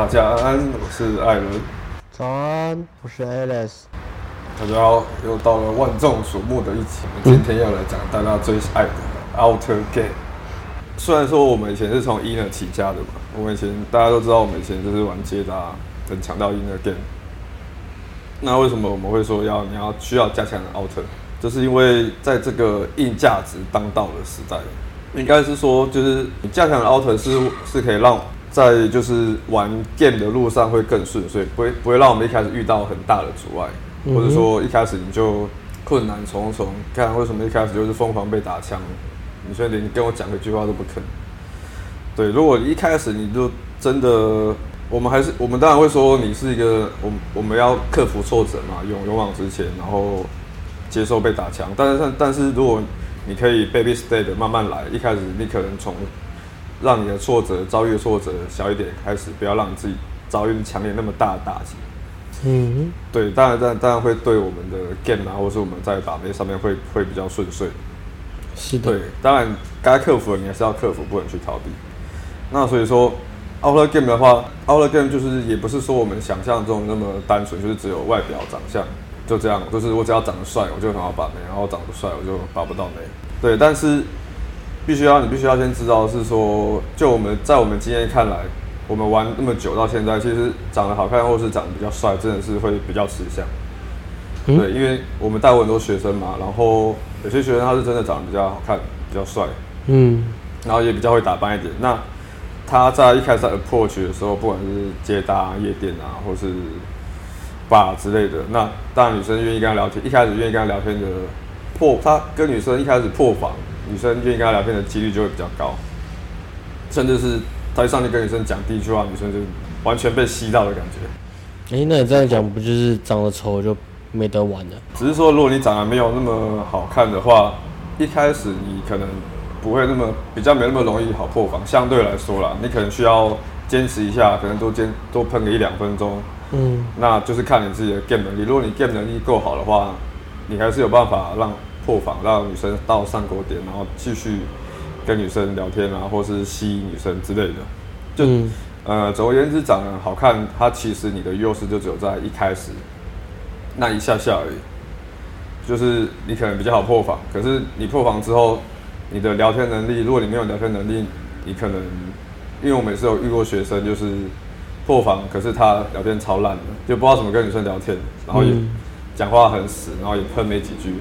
大家安，我是艾伦。早安，我是 Alice。大家好，又到了万众瞩目的一期，我们今天要来讲大家最爱的 Outer Game。虽然说我们以前是从 Inner 起家的嘛，我们以前大家都知道，我们以前就是玩捷达，很强调 Inner Game。那为什么我们会说要你要需要加强的 Alter？就是因为在这个硬价值当道的时代，应该是说，就是你加强的 Alter 是是可以让在就是玩 game 的路上会更顺所以，不会不会让我们一开始遇到很大的阻碍，或者说一开始你就困难重重。看为什么一开始就是疯狂被打枪？你说连跟我讲一句话都不肯。对，如果一开始你就真的。我们还是，我们当然会说你是一个，我我们要克服挫折嘛，勇勇往直前，然后接受被打枪。但是，但是如果你可以 baby step 慢慢来，一开始你可能从让你的挫折遭遇的挫折小一点开始，不要让你自己遭遇强烈那么大的打击。嗯，对，当然，当然，当然会对我们的 game 啊，或是我们在把妹上面会会比较顺遂。是的，对，当然该克服的你还是要克服，不能去逃避。那所以说。，outer Game 的话，outer Game 就是也不是说我们想象中那么单纯，就是只有外表长相就这样，就是我只要长得帅，我就很好把妹；然后长得帅，我就把不到妹。对，但是必须要你必须要先知道是说，就我们在我们经验看来，我们玩那么久到现在，其实长得好看或是长得比较帅，真的是会比较吃香。对，因为我们带过很多学生嘛，然后有些学生他是真的长得比较好看，比较帅，嗯，然后也比较会打扮一点。那他在一开始 approach 的时候，不管是接搭夜店啊，或是 bar 之类的，那当然女生愿意跟他聊天，一开始愿意跟他聊天的破，他跟女生一开始破防，女生愿意跟他聊天的几率就会比较高，甚至是他一上去跟女生讲第一句话，女生就完全被吸到的感觉。哎、欸，那你这样讲，不就是长得丑就没得玩了？只是说，如果你长得没有那么好看的话，一开始你可能。不会那么比较没那么容易好破防，相对来说啦，你可能需要坚持一下，可能多坚多喷个一两分钟，嗯，那就是看你自己的 game 能力。如果你 game 能力够好的话，你还是有办法让破防，让女生到上钩点，然后继续跟女生聊天啊，或是吸引女生之类的。就、嗯、呃，总而言之，长得好看，它其实你的优势就只有在一开始那一下下而已，就是你可能比较好破防，可是你破防之后。你的聊天能力，如果你没有聊天能力，你可能，因为我每次有遇过学生，就是破防，可是他聊天超烂的，就不知道怎么跟女生聊天，然后也讲话很死，然后也喷没几句。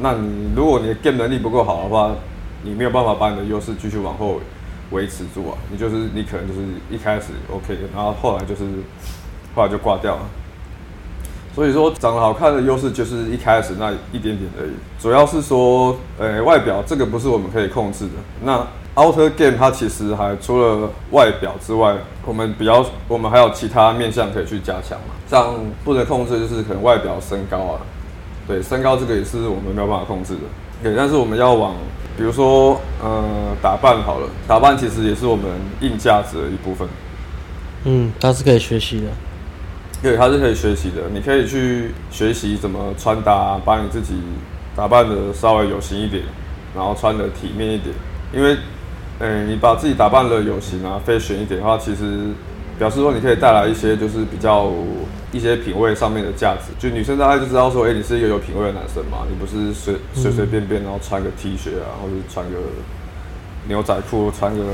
那你如果你的 game 能力不够好的话，你没有办法把你的优势继续往后维持住啊。你就是你可能就是一开始 OK，然后后来就是后来就挂掉了。所以说，长得好看的优势就是一开始那一点点而已。主要是说，呃、外表这个不是我们可以控制的。那 outer Game 它其实还除了外表之外，我们比较，我们还有其他面向可以去加强嘛。像不能控制就是可能外表身高啊，对，身高这个也是我们没有办法控制的。对，但是我们要往，比如说，呃，打扮好了，打扮其实也是我们硬价值的一部分。嗯，它是可以学习的。对，它是可以学习的。你可以去学习怎么穿搭，把你自己打扮的稍微有型一点，然后穿的体面一点。因为，嗯，你把自己打扮的有型啊，fashion 一点的话，其实表示说你可以带来一些就是比较一些品味上面的价值。就女生大概就知道说，哎，你是一个有品味的男生嘛，你不是随随随便便然后穿个 T 恤啊，或者穿个牛仔裤，穿个。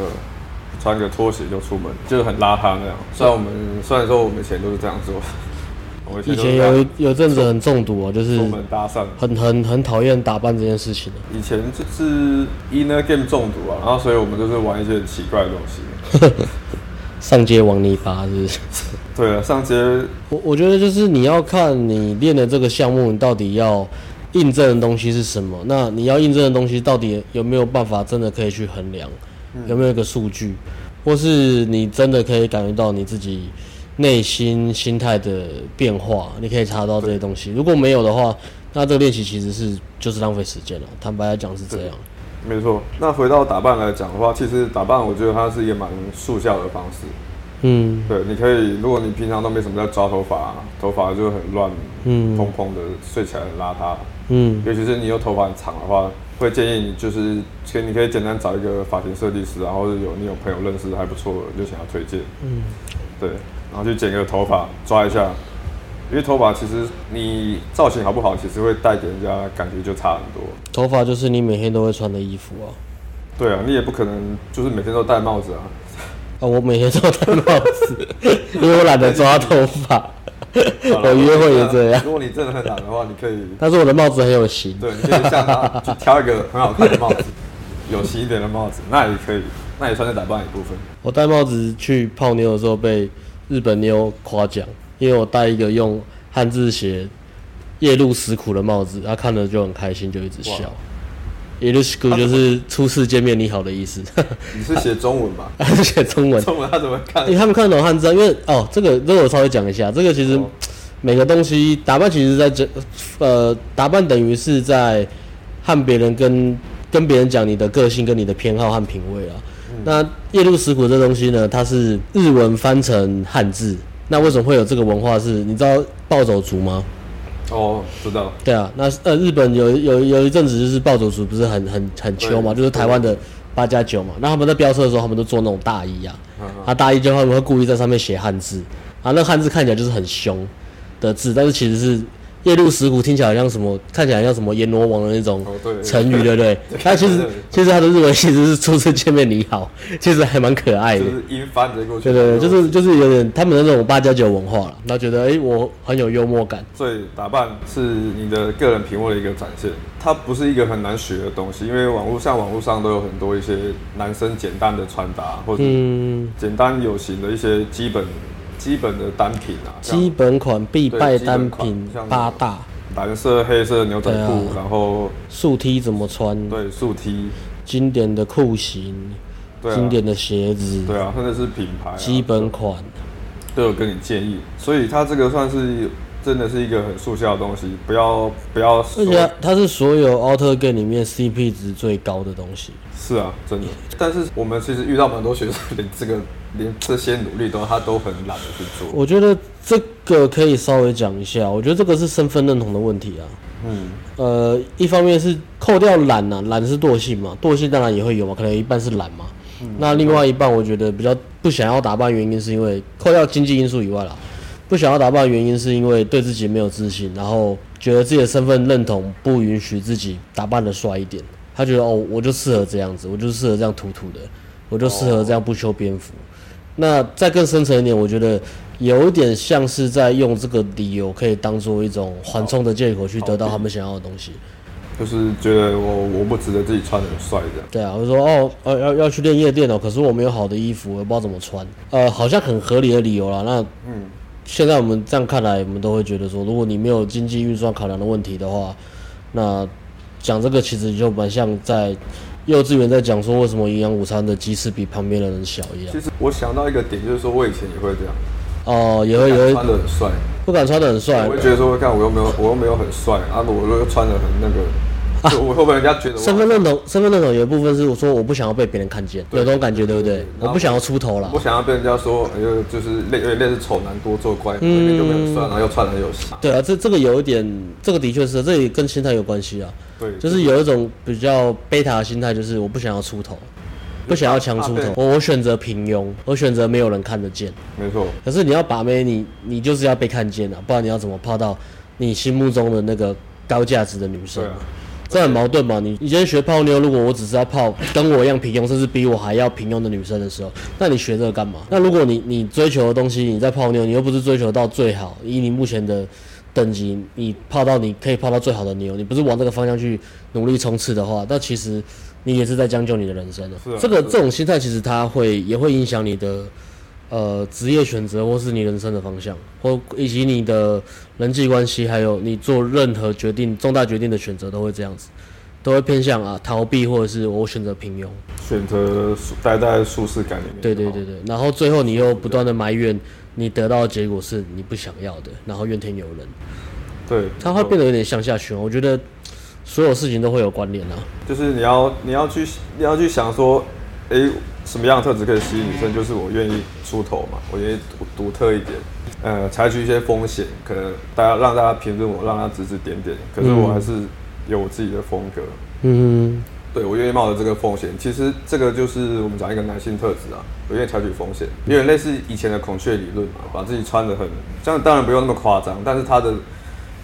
穿个拖鞋就出门，就是很邋遢那样。虽然我们虽然说我们以前都是这样做，我以前有有阵子很中毒啊，就是出门搭讪，很很很讨厌打扮这件事情。以前就是 inner game 中毒啊，然后所以我们就是玩一些很奇怪的东西，上街玩泥巴是不是？对啊，上街。我我觉得就是你要看你练的这个项目，你到底要印证的东西是什么？那你要印证的东西到底有没有办法真的可以去衡量？有没有一个数据，或是你真的可以感觉到你自己内心心态的变化？你可以查到这些东西。如果没有的话，那这个练习其实是就是浪费时间了。坦白来讲是这样。没错。那回到打扮来讲的话，其实打扮我觉得它是一个蛮速效的方式。嗯，对，你可以，如果你平常都没什么在抓头发，头发就很乱，嗯，蓬蓬的，睡起来很邋遢，嗯，尤其是你有头发很长的话，会建议你就是，可你可以简单找一个发型设计师，然后有你有朋友认识还不错的，就想要推荐，嗯，对，然后去剪个头发，抓一下，因为头发其实你造型好不好，其实会带给人家感觉就差很多。头发就是你每天都会穿的衣服啊。对啊，你也不可能就是每天都戴帽子啊。啊，我每天都戴帽子，因为我懒得抓头发。我约会也这样。如果你真的很懒的话，你可以。但是我的帽子很有型。对，你可以像他，就挑一个很好看的帽子，有型一点的帽子，那也可以，那也算是打扮一部分。我戴帽子去泡妞的时候，被日本妞夸奖，因为我戴一个用汉字写“夜路食苦”的帽子，她看了就很开心，就一直笑。也就是就是初次见面你好的意思。你是写中文吧？还 是写中文？中文他怎么看？因为他们看得懂汉字啊。因为哦，这个这个我稍微讲一下，这个其实每个东西打扮，其实在这呃打扮等于是在和别人跟跟别人讲你的个性跟你的偏好和品味啊。嗯、那夜路食苦这东西呢，它是日文翻成汉字。那为什么会有这个文化是？是你知道暴走族吗？哦，知道。对啊，那呃，日本有有有一阵子就是暴走族不是很很很秋嘛，就是台湾的八加九嘛。那他们在飙车的时候，他们都做那种大衣啊，他、嗯嗯、大衣就他们会故意在上面写汉字，啊，那汉字看起来就是很凶的字，但是其实是。夜路食苦听起来像什么？看起来像什么阎罗王的那种成语，对不对？但其实其实他的日文其实是初次见面你好，其实还蛮可爱的。就是音翻的过去。对对，就是就是有点他们的那种八加九文化了。那觉得哎、欸，我很有幽默感。所以打扮是你的个人品味的一个展现，它不是一个很难学的东西，因为网络上网络上都有很多一些男生简单的穿搭，或者简单有型的一些基本。基本的单品啊，基本款必败单品八大，蓝色、黑色牛仔裤，啊、然后竖 T 怎么穿？对，竖 T，经典的裤型，对啊、经典的鞋子，对啊，甚至是品牌、啊，基本款。都有跟你建议，所以它这个算是。真的是一个很速效的东西，不要不要。而且它是所有 Auto Game 里面 CP 值最高的东西。是啊，真的。但是我们其实遇到蛮多学生，连这个连这些努力都他都很懒得去做。我觉得这个可以稍微讲一下。我觉得这个是身份认同的问题啊。嗯。呃，一方面是扣掉懒呐、啊，懒是惰性嘛，惰性当然也会有嘛，可能有一半是懒嘛。嗯。那另外一半，我觉得比较不想要打扮，原因是因为扣掉经济因素以外啦。不想要打扮的原因是因为对自己没有自信，然后觉得自己的身份认同不允许自己打扮的帅一点。他觉得哦，我就适合这样子，我就适合这样土土的，我就适合这样不修边幅。那再更深层一点，我觉得有一点像是在用这个理由可以当做一种缓冲的借口去得到他们想要的东西。就是觉得我我不值得自己穿的很帅这样。对啊，我就说哦，呃，要要去练夜店哦，可是我没有好的衣服，我也不知道怎么穿。呃，好像很合理的理由啦。那嗯。现在我们这样看来，我们都会觉得说，如果你没有经济预算考量的问题的话，那讲这个其实就蛮像在幼稚园在讲说，为什么营养午餐的鸡翅比旁边的人小一样。其实我想到一个点，就是说我以前也会这样。哦，也会也会穿的很帅，不敢穿的很帅。我会觉得说，看我又没有，我又没有很帅，啊，我又穿的很那个。我会不会人家觉得身份认同？身份认同有一部分是我说我不想要被别人看见，有这种感觉对不对？我不想要出头了，不想要被人家说，哎呦，就是类有点类似丑男多做怪，里面就没有算，然后又串的又傻。对啊，这这个有一点，这个的确是，这也跟心态有关系啊。对，就是有一种比较贝塔的心态，就是我不想要出头，不想要强出头，我我选择平庸，我选择没有人看得见。没错。可是你要把妹，你你就是要被看见啊，不然你要怎么泡到你心目中的那个高价值的女生？这很矛盾嘛？你你今天学泡妞，如果我只是要泡跟我一样平庸，甚至比我还要平庸的女生的时候，那你学这个干嘛？那如果你你追求的东西，你在泡妞，你又不是追求到最好，以你目前的等级，你泡到你可以泡到最好的妞，你不是往这个方向去努力冲刺的话，那其实你也是在将就你的人生了。是啊，这个这种心态其实它会也会影响你的。呃，职业选择，或是你人生的方向，或以及你的人际关系，还有你做任何决定、重大决定的选择，都会这样子，都会偏向啊逃避，或者是我选择平庸，选择待在舒适感里面。对对对对，然后最后你又不断的埋怨，你得到的结果是你不想要的，然后怨天尤人。对，它会变得有点向下循环。我觉得所有事情都会有关联啊，就是你要你要去你要去想说，诶。什么样的特质可以吸引女生？就是我愿意出头嘛，我愿意独独特一点，呃，采取一些风险，可能大家让大家评论我，让他指指点点，可是我还是有我自己的风格。嗯，对，我愿意冒着这个风险。其实这个就是我们讲一个男性特质啊，我愿意采取风险，有点类似以前的孔雀理论嘛，把自己穿得很，这样当然不用那么夸张，但是他的。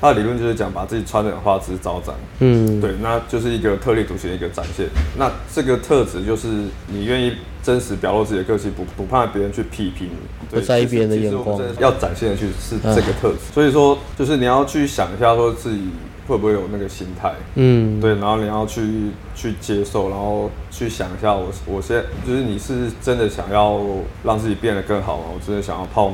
他的理论就是讲把自己穿得很花枝招展，嗯，对，那就是一个特立独行的一个展现。那这个特质就是你愿意真实表露自己的个性，不不怕别人去批评你，不在意别人的眼光，要展现的去是这个特质。啊、所以说，就是你要去想一下，说自己会不会有那个心态，嗯，对，然后你要去去接受，然后去想一下我，我我现在就是你是真的想要让自己变得更好吗？我真的想要泡。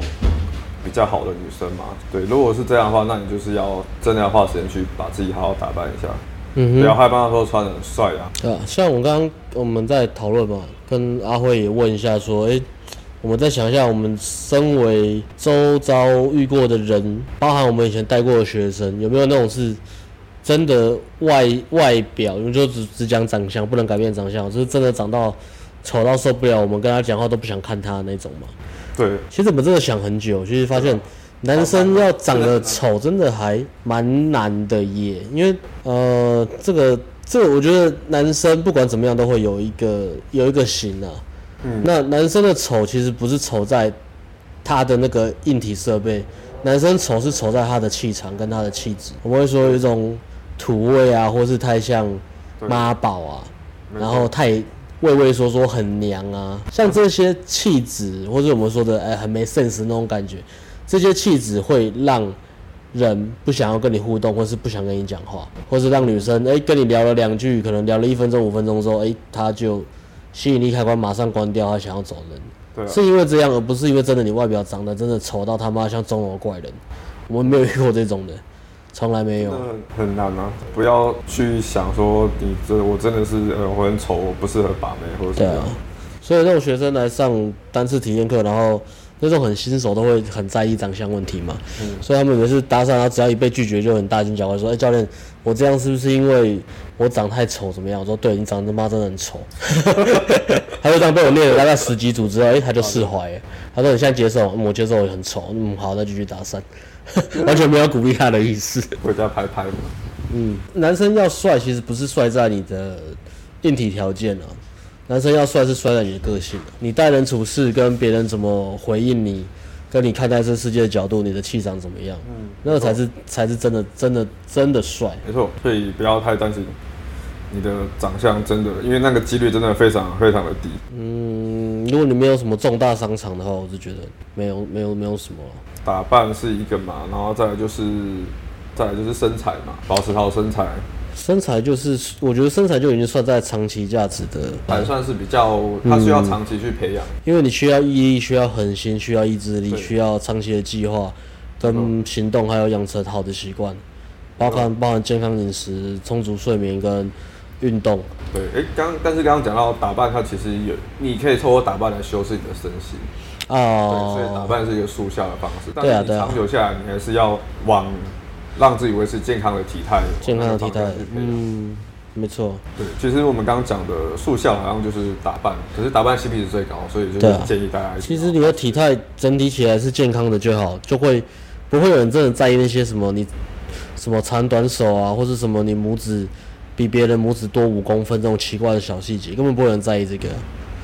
比较好的女生嘛，对，如果是这样的话，那你就是要真的要花时间去把自己好好打扮一下，嗯哼，不要害怕说穿得很帅啊。对啊，像我刚刚我们在讨论嘛，跟阿辉也问一下说，哎、欸，我们再想一下，我们身为周遭遇过的人，包含我们以前带过的学生，有没有那种是真的外外表，我们就只只讲长相，不能改变长相，就是真的长到丑到受不了，我们跟他讲话都不想看他那种嘛？对，其实我们真的想很久，其实发现男生要长得丑真的还蛮难的耶。因为呃，这个这个，我觉得男生不管怎么样都会有一个有一个型啊。嗯。那男生的丑其实不是丑在他的那个硬体设备，男生丑是丑在他的气场跟他的气质。我们会说有一种土味啊，或是太像妈宝啊，然后太。畏畏缩缩很娘啊，像这些气质，或者我们说的哎、欸、很没 sense 那种感觉，这些气质会让人不想要跟你互动，或是不想跟你讲话，或是让女生哎、欸、跟你聊了两句，可能聊了一分钟五分钟之后，哎、欸、他就吸引力开关马上关掉，他想要走人。对啊，是因为这样，而不是因为真的你外表长得真的丑到他妈像钟楼怪人。我们没有遇过这种的。从来没有，很难啊！不要去想说你这我真的是呃我很丑，我不适合把妹或者什么。对啊，所以那种学生来上单次体验课，然后那种很新手都会很在意长相问题嘛。嗯。所以他们每次搭讪，他只要一被拒绝，就很大惊小怪说：“哎、欸，教练，我这样是不是因为我长太丑？怎么样？”我说：“对，你长得他妈真的很丑。”他就这样被我练了大概十几组之后，哎、欸，他就释怀了。他说：“你现在接受？我接受，我很丑。嗯，好，那继续搭讪。”完全没有鼓励他的意思。回家拍拍嘛。嗯，男生要帅，其实不是帅在你的硬体条件啊，男生要帅是帅在你的个性，你待人处事跟别人怎么回应你，跟你看待这世界的角度，你的气场怎么样？嗯，那个才是才是真的真的真的帅。没错，所以不要太担心你的长相，真的，因为那个几率真的非常非常的低。嗯，如果你没有什么重大商场的话，我就觉得没有没有没有什么。打扮是一个嘛，然后再来就是，再来就是身材嘛，保持好身材。身材就是，我觉得身材就已经算在长期价值的，还算是比较，它需要长期去培养，嗯，因为你需要毅力，需要恒心，需要意志力，需要长期的计划跟行动，还有养成好的习惯，包含包含健康饮食、充足睡眠跟运动。对，哎，刚但是刚刚讲到打扮，它其实有，你可以透过打扮来修饰你的身形。哦，对，所以打扮是一个速效的方式，但是你长久下来，你还是要往让自己维持健康的体态，健康的体态，嗯，没错。对，其实我们刚刚讲的速效好像就是打扮，可是打扮 CP 值最高，所以就是建议大家。其实你的体态整体起来是健康的就好，就会不会有人真的在意那些什么你什么长短手啊，或是什么你拇指比别人拇指多五公分这种奇怪的小细节，根本不会有人在意这个。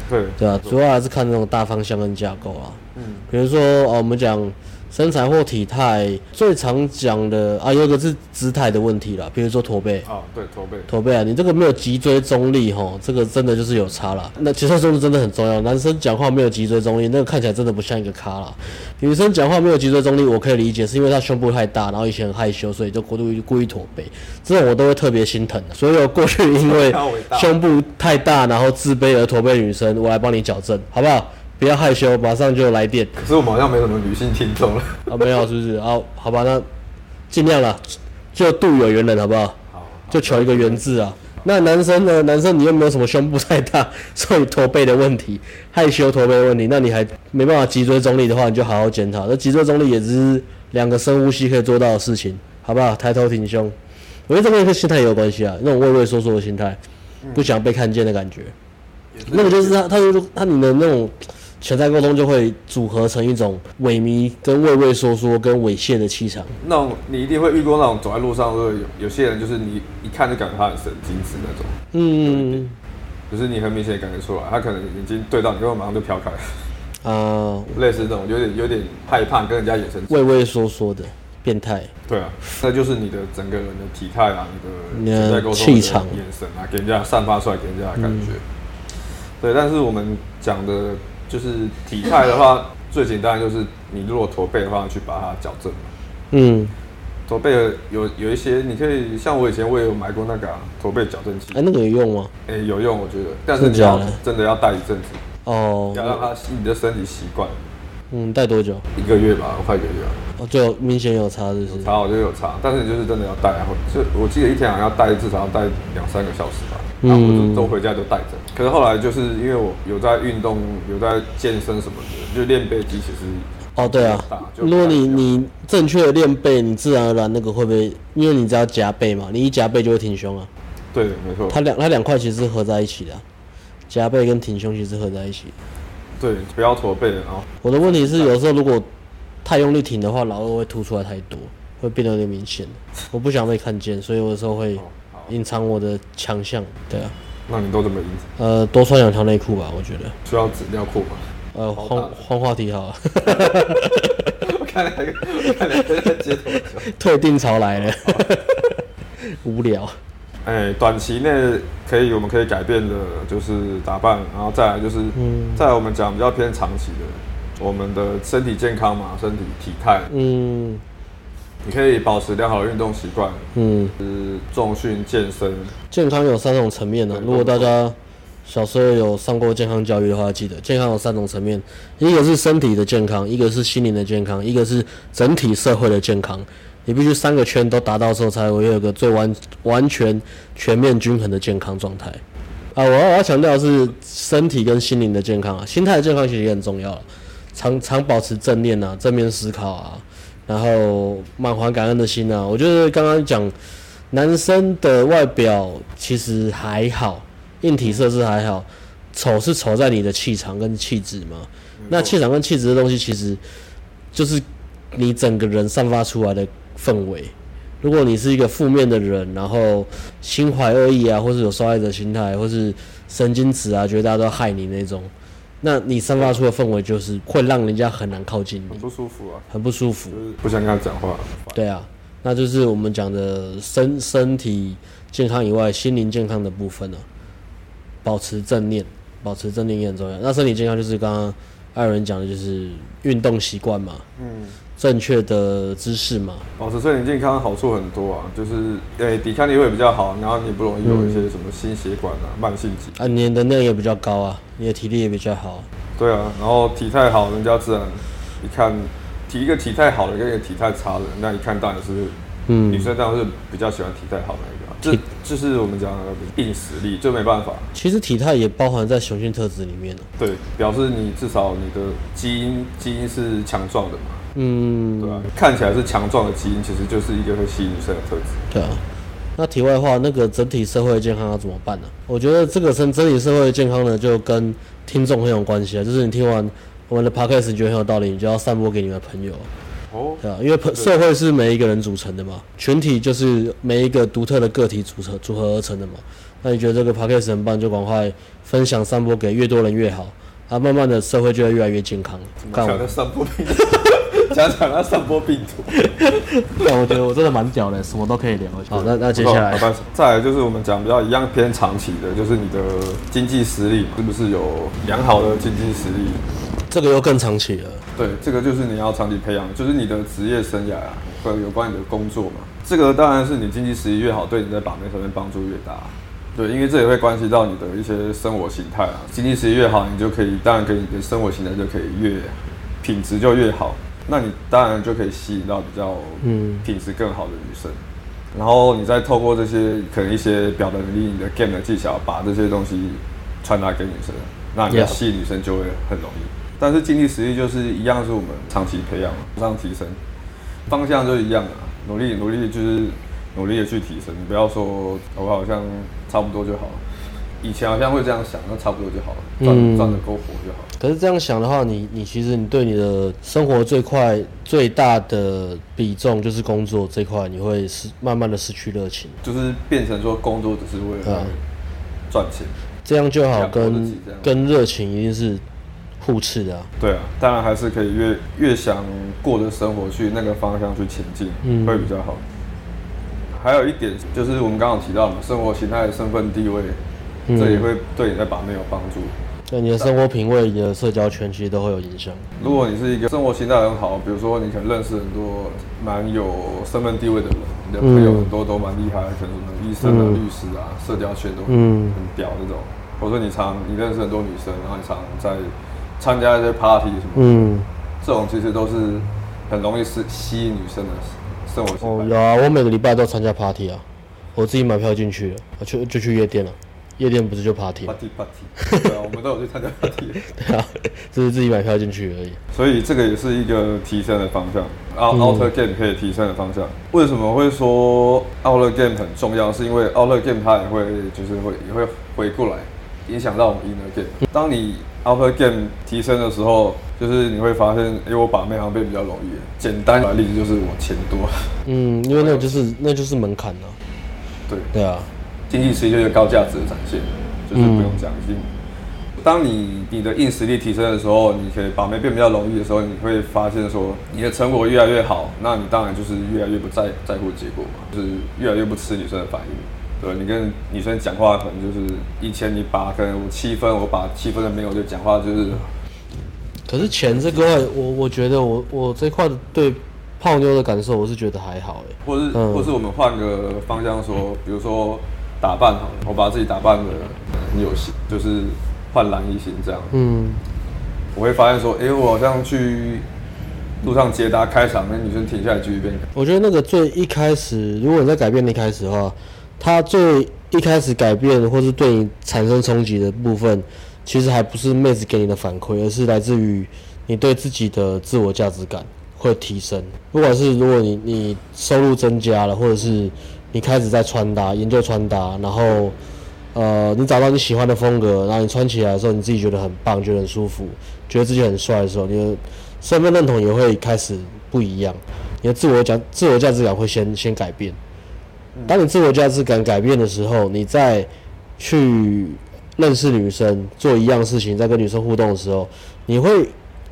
对对啊，主要还是看那种大方向跟架构啊。嗯，比如说哦，我们讲。身材或体态最常讲的啊，有一个是姿态的问题啦，比如说驼背啊，对，驼背，驼背啊，你这个没有脊椎中立吼，这个真的就是有差啦。那其实中立真的很重要，男生讲话没有脊椎中立，那个看起来真的不像一个咖啦。女生讲话没有脊椎中立，我可以理解，是因为她胸部太大，然后以前很害羞，所以就过度故意驼背，这种我都会特别心疼的。所以我过去因为 胸部太大，然后自卑而驼背的女生，我来帮你矫正，好不好？不要害羞，马上就来电。可是我们好像没什么女性听众了啊，没有是不是？好，好吧，那尽量了，就度有缘人，好不好？好，就求一个缘字啊。那男生呢？男生你又没有什么胸部太大，所以驼背的问题，害羞驼背的问题，那你还没办法脊椎中立的话，你就好好检讨。那脊椎中立也只是两个深呼吸可以做到的事情，好不好？抬头挺胸，我觉得这跟心态也有关系啊，那种畏畏缩缩的心态，不想被看见的感觉。那个就是他，他就是他你的那种潜在沟通就会组合成一种萎靡、跟畏畏缩缩、跟猥亵的气场。那种你一定会遇过那种走在路上，会有有些人就是你一看就感觉他很神经质那种。嗯，就是你很明显感觉出来，他可能眼睛对到你，然后马上就飘开了。啊、呃，类似这种有点有点害怕跟人家眼神畏畏缩缩的变态。对啊，那就是你的整个人的体态啊，你的潜在沟通气场、眼神啊，给人家散发出来给人家的感觉。嗯、对，但是我们讲的就是体态的话，最简单就是你如果驼背的话，去把它矫正。嗯，驼背有有一些，你可以像我以前我也有买过那个驼、啊、背矫正器。哎、欸，那个有用吗？哎、欸，有用，我觉得，但是你要真的要戴一阵子。哦，要让他你的身体习惯。嗯，戴多久？一个月吧，快一个月。哦，就明显有差，就是差，我觉得有差。但是你就是真的要戴，就我记得一天好像要戴至少要戴两三个小时吧。然后我就都回家就带着。可是后来就是因为我有在运动，有在健身什么的，就练背肌其实哦，对啊。如果你你正确的练背，你自然而然那个会不会？因为你只要夹背嘛，你一夹背就会挺胸啊。对，没错。它两它两块其实是合在一起的。夹背跟挺胸其实合在一起，对，不要驼背啊。我的问题是，有时候如果太用力挺的话，老二会凸出来太多，会变得有点明显。我不想被看见，所以有的时候会隐藏我的强项。对啊，那你都怎么隐藏？呃，多穿两条内裤吧，我觉得。需要纸尿裤吗？呃，换换话题好了。我 看两个，看两个在街头。退订潮来了，无聊。哎，短期内可以，我们可以改变的，就是打扮，然后再来就是，嗯，再来我们讲比较偏长期的，我们的身体健康嘛，身体体态，嗯，你可以保持良好的运动习惯，嗯，是重训健身。健康有三种层面呢，如果大家小时候有上过健康教育的话，记得健康有三种层面，一个是身体的健康，一个是心灵的健康，一个是整体社会的健康。你必须三个圈都达到之后，才会有一个最完完全全面均衡的健康状态。啊，我要我要强调的是身体跟心灵的健康啊，心态的健康其实也很重要，常常保持正念啊，正面思考啊，然后满怀感恩的心啊。我觉得刚刚讲男生的外表其实还好，硬体设施还好，丑是丑在你的气场跟气质嘛。那气场跟气质的东西，其实就是你整个人散发出来的。氛围，如果你是一个负面的人，然后心怀恶意啊，或是有受害者心态，或是神经质啊，觉得大家都要害你那种，那你散发出的氛围就是会让人家很难靠近你，很不舒服啊，很不舒服，就是不想跟他讲话。对啊，那就是我们讲的身身体健康以外，心灵健康的部分呢，保持正念，保持正念也很重要。那身体健康就是刚刚艾伦讲的，就是运动习惯嘛，嗯。正确的姿势嘛，保持身体健康好处很多啊，就是诶、欸、抵抗力会比较好，然后你不容易有一些什么心血管啊、嗯、慢性疾啊，你的能量也比较高啊，你的体力也比较好。对啊，然后体态好，人家自然一看，体一个体态好的跟一个体态差的，那一看当然是，嗯，女生当然是比较喜欢体态好的一个，这就是我们讲的硬实力，就没办法。其实体态也包含在雄性特质里面了。对，表示你至少你的基因基因是强壮的嘛。嗯，对啊，看起来是强壮的基因，其实就是一个会吸引女生的特质。对啊，那题外话，那个整体社会健康要怎么办呢？我觉得这个整整体社会健康呢，就跟听众很有关系啊。就是你听完我们的 podcast 你觉得很有道理，你就要散播给你的朋友。哦，对啊，因为社会是每一个人组成的嘛，群体就是每一个独特的个体组成组合而成的嘛。那你觉得这个 podcast 很棒，就赶快分享散播给越多人越好啊，慢慢的社会就会越来越健康。怎么散播讲讲他散播病毒，对我觉得我真的蛮屌的，什么都可以聊。好，那那接下来，再来就是我们讲比较一样偏长期的，就是你的经济实力是不是有良好的经济实力？这个又更长期了。对，这个就是你要长期培养，就是你的职业生涯啊，或者有关你的工作嘛。这个当然是你经济实力越好，对你在把妹上面帮助越大。对，因为这也会关系到你的一些生活形态啊。经济实力越好，你就可以，当然可以，你的生活形态就可以越品质就越好。那你当然就可以吸引到比较品质更好的女生，嗯、然后你再透过这些可能一些表达能力、你的 game 的技巧，把这些东西传达给女生，那你吸引女生就会很容易。但是经济实力就是一样，是我们长期培养、往上提升，方向就一样啊，努力努力就是努力的去提升，你不要说我好像差不多就好了。以前好像会这样想，那差不多就好了，赚赚的够活就好。可是这样想的话，你你其实你对你的生活最快最大的比重就是工作这块，你会失慢慢的失去热情，就是变成说工作只是为了赚钱，这样就好跟，跟跟热情一定是互斥的啊。对啊，当然还是可以越越想过的生活去那个方向去前进，嗯，会比较好。还有一点就是我们刚刚提到嘛，生活形态、身份地位，嗯、这也会对你在把妹有帮助。对你的生活品味、你的社交圈其实都会有影响。如果你是一个生活形态很好，比如说你可能认识很多蛮有身份地位的人，你的朋友很多都蛮厉害，可能医生啊、嗯、律师啊，社交圈都很很屌那种。或者说你常你认识很多女生，然后你常在参加一些 party 什么，嗯，这种其实都是很容易是吸引女生的。哦，有啊，我每个礼拜都参加 party 啊，我自己买票进去了，我去就去夜店了，夜店不是就 party？party party，对啊，我们都有去参加 party。对啊，只是自己买票进去而已。所以这个也是一个提升的方向，Outdoor game 可以提升的方向。为什么会说 Outdoor game 很重要？是因为 Outdoor game 它也会就是会也会回过来影响到我们 Inner game。当你 Outdoor game 提升的时候。就是你会发现，哎、欸，我把妹好像变比较容易。简单的例子就是我钱多。嗯，因为那就是那就是门槛了。对对啊，经济实力就是高价值的展现，就是不用讲。已经、嗯，当你你的硬实力提升的时候，你可以把妹变比较容易的时候，你会发现说你的成果越来越好，那你当然就是越来越不在在乎结果嘛，就是越来越不吃女生的反应。对，你跟女生讲话可能就是以前你把可能我七分，我把七分的没有就讲话就是。可是钱这个，我我觉得我我这块对泡妞的感受，我是觉得还好哎。或是、嗯、或是我们换个方向说，比如说打扮好了，我把自己打扮的很有型，就是焕然一新这样。嗯。我会发现说，哎、欸，我好像去路上接搭开场，那女生停下来继续变。我觉得那个最一开始，如果你在改变的一开始的话，他最一开始改变或是对你产生冲击的部分。其实还不是妹子给你的反馈，而是来自于你对自己的自我价值感会提升。不管是如果你你收入增加了，或者是你开始在穿搭研究穿搭，然后呃你找到你喜欢的风格，然后你穿起来的时候你自己觉得很棒，觉得很舒服，觉得自己很帅的时候，你的身份认同也会开始不一样。你的自我价自我价值感会先先改变。当你自我价值感改变的时候，你再去。认识女生，做一样事情，在跟女生互动的时候，你会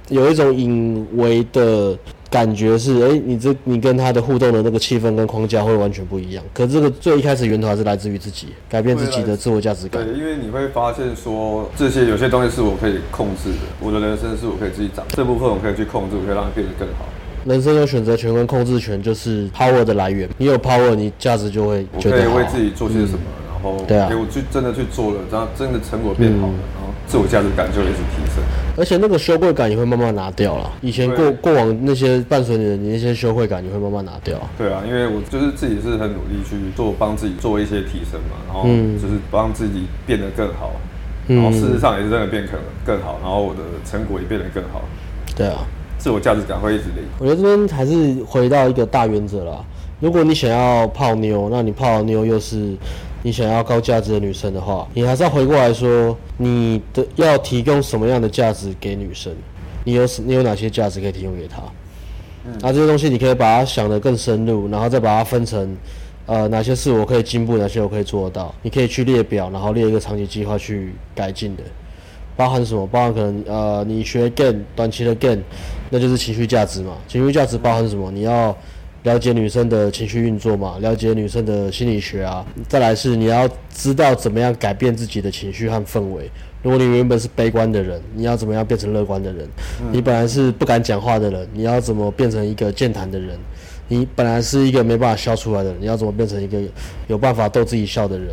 有一种隐微的感觉是，哎、欸，你这你跟他的互动的那个气氛跟框架会完全不一样。可这个最一开始源头还是来自于自己，改变自己的自我价值感。对，因为你会发现说，这些有些东西是我可以控制的，我的人生是我可以自己掌，这部分我可以去控制，我可以让它变得更好。人生有选择权跟控制权，就是 power 的来源。你有 power，你价值就会觉得好。我可以为自己做些什么。嗯对啊，给我去真的去做了，然后真的成果变好了，然后自我价值感就一直提升，而且那个羞愧感也会慢慢拿掉了。以前过过往那些伴随你的你那些羞愧感，也会慢慢拿掉。对啊，因为我就是自己是很努力去做，帮自己做一些提升嘛，然后就是帮自己变得更好，然后事实上也是真的变可能更好，然后我的成果也变得更好。对啊，自我价值感会一直累。我觉得这边还是回到一个大原则啦。如果你想要泡妞，那你泡妞又是。你想要高价值的女生的话，你还是要回过来说，你的要提供什么样的价值给女生？你有你有哪些价值可以提供给她？嗯，那这些东西你可以把它想得更深入，然后再把它分成，呃，哪些是我可以进步，哪些我可以做得到？你可以去列表，然后列一个长期计划去改进的。包含什么？包含可能呃，你学 gain 短期的 gain，那就是情绪价值嘛。情绪价值包含什么？你要。了解女生的情绪运作嘛，了解女生的心理学啊。再来是你要知道怎么样改变自己的情绪和氛围。如果你原本是悲观的人，你要怎么样变成乐观的人？你本来是不敢讲话的人，你要怎么变成一个健谈的人？你本来是一个没办法笑出来的人，你要怎么变成一个有办法逗自己笑的人？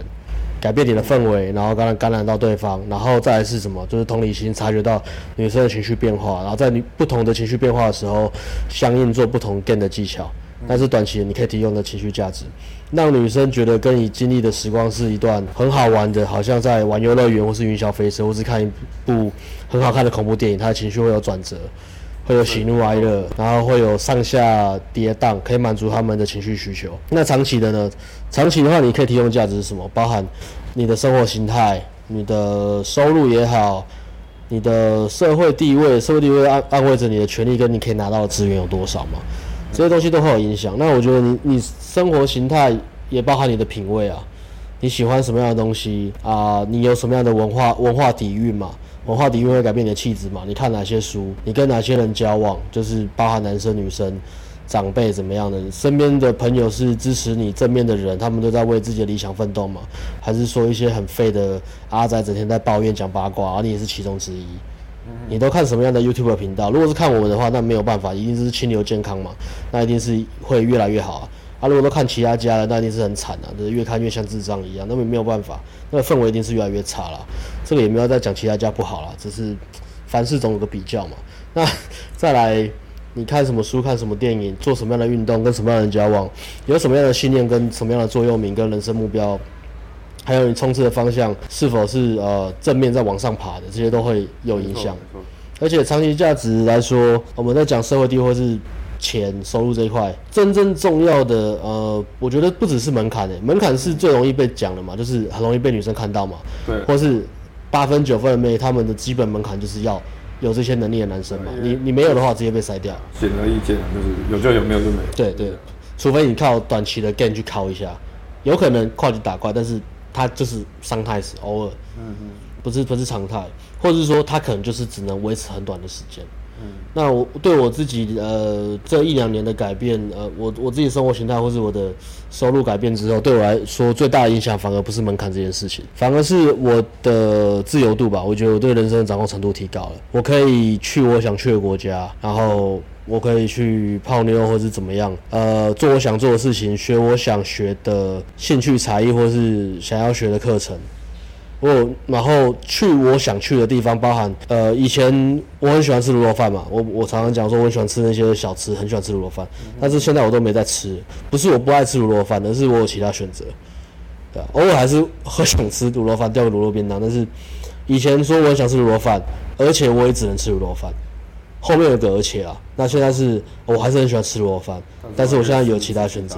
改变你的氛围，然后感染感染到对方，然后再来是什么？就是同理心，察觉到女生的情绪变化，然后在你不同的情绪变化的时候，相应做不同 game 的技巧。但是短期的你可以提供的情绪价值，让女生觉得跟你经历的时光是一段很好玩的，好像在玩游乐园或是云霄飞车，或是看一部很好看的恐怖电影，她的情绪会有转折，会有喜怒哀乐，然后会有上下跌宕，可以满足他们的情绪需求。那长期的呢？长期的话，你可以提供价值是什么？包含你的生活形态，你的收入也好，你的社会地位，社会地位安安慰着你的权利跟你可以拿到的资源有多少嘛？这些东西都会有影响。那我觉得你你生活形态也包含你的品味啊，你喜欢什么样的东西啊？你有什么样的文化文化底蕴嘛？文化底蕴会改变你的气质嘛？你看哪些书？你跟哪些人交往？就是包含男生女生。长辈怎么样的？身边的朋友是支持你正面的人，他们都在为自己的理想奋斗吗？还是说一些很废的阿仔整天在抱怨讲八卦，而你也是其中之一？你都看什么样的 YouTube 频道？如果是看我们的话，那没有办法，一定是清流健康嘛，那一定是会越来越好啊。啊，如果都看其他家的，那一定是很惨啊，就是越看越像智障一样，那么没有办法，那个氛围一定是越来越差了。这个也没有再讲其他家不好了，只是凡事总有个比较嘛。那再来。你看什么书，看什么电影，做什么样的运动，跟什么样的人交往，有什么样的信念，跟什么样的座右铭，跟人生目标，还有你冲刺的方向是否是呃正面在往上爬的，这些都会有影响。而且长期价值来说，我们在讲社会地位或是钱收入这一块，真正重要的呃，我觉得不只是门槛诶，门槛是最容易被讲的嘛，就是很容易被女生看到嘛，对，或是八分九分的妹，他们的基本门槛就是要。有这些能力的男生嘛？你你没有的话，直接被筛掉。显而易见，就是有就有，没有就没有。对对，除非你靠短期的 gain 去考一下，有可能跨级打怪，但是他就是伤害是偶尔，嗯嗯，不是不是常态，或者是说他可能就是只能维持很短的时间。那我对我自己呃这一两年的改变，呃，我我自己生活形态或是我的收入改变之后，对我来说最大的影响反而不是门槛这件事情，反而是我的自由度吧。我觉得我对人生的掌控程度提高了，我可以去我想去的国家，然后我可以去泡妞或是怎么样，呃，做我想做的事情，学我想学的兴趣才艺或是想要学的课程。我然后去我想去的地方，包含呃，以前我很喜欢吃卤肉饭嘛，我我常常讲说我很喜欢吃那些小吃，很喜欢吃卤肉饭，但是现在我都没在吃，不是我不爱吃卤肉饭，而是我有其他选择，对，偶尔还是会想吃卤肉饭，钓个卤肉便当，但是以前说我很想吃卤肉饭，而且我也只能吃卤肉饭。后面有个而且啊，那现在是我还是很喜欢吃卤肉饭，但是我现在有其他选择。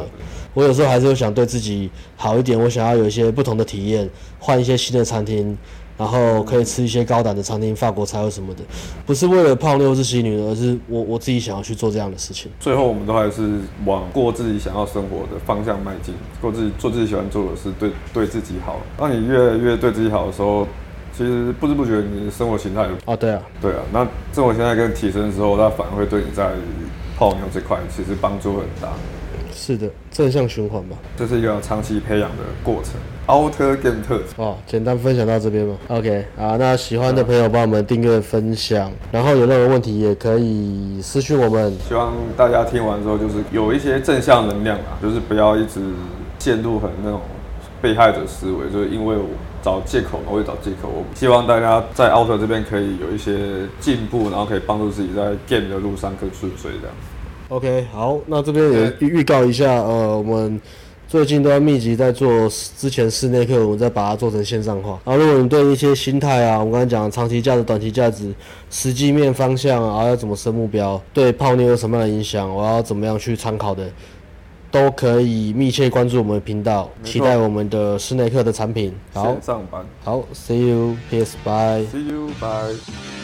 我有时候还是会想对自己好一点，我想要有一些不同的体验，换一些新的餐厅，然后可以吃一些高档的餐厅，法国菜或什么的，不是为了泡妞是吸女，而是我我自己想要去做这样的事情。最后，我们都还是往过自己想要生活的方向迈进，过自己做自己喜欢做的事，对对自己好。当你越来越对自己好的时候。其实不知不觉，你的生活形态哦，对啊，对啊，那生活形态跟提升的时候，它反而会对你在泡妞这块其实帮助很大。是的，正向循环吧。这是一个长期培养的过程。Outer Game 特哦，简单分享到这边吧。OK 啊，那喜欢的朋友帮我们订阅分享，然后有任何问题也可以私讯我们。希望大家听完之后，就是有一些正向能量啊，就是不要一直陷入很那种。被害者思维，就是因为我找借口，我会找借口。我希望大家在 Outer 这边可以有一些进步，然后可以帮助自己在 Game 的路上更顺遂这样。OK，好，那这边也预告一下，呃，我们最近都在密集在做之前室内课，我们再把它做成线上化。然后，如果你对一些心态啊，我刚才讲长期价值、短期价值、实际面方向啊，要怎么设目标，对泡妞有什么样的影响，我要怎么样去参考的。都可以密切关注我们的频道，期待我们的室内课的产品。好，上班。好，See you，Peace，Bye。See you，Bye。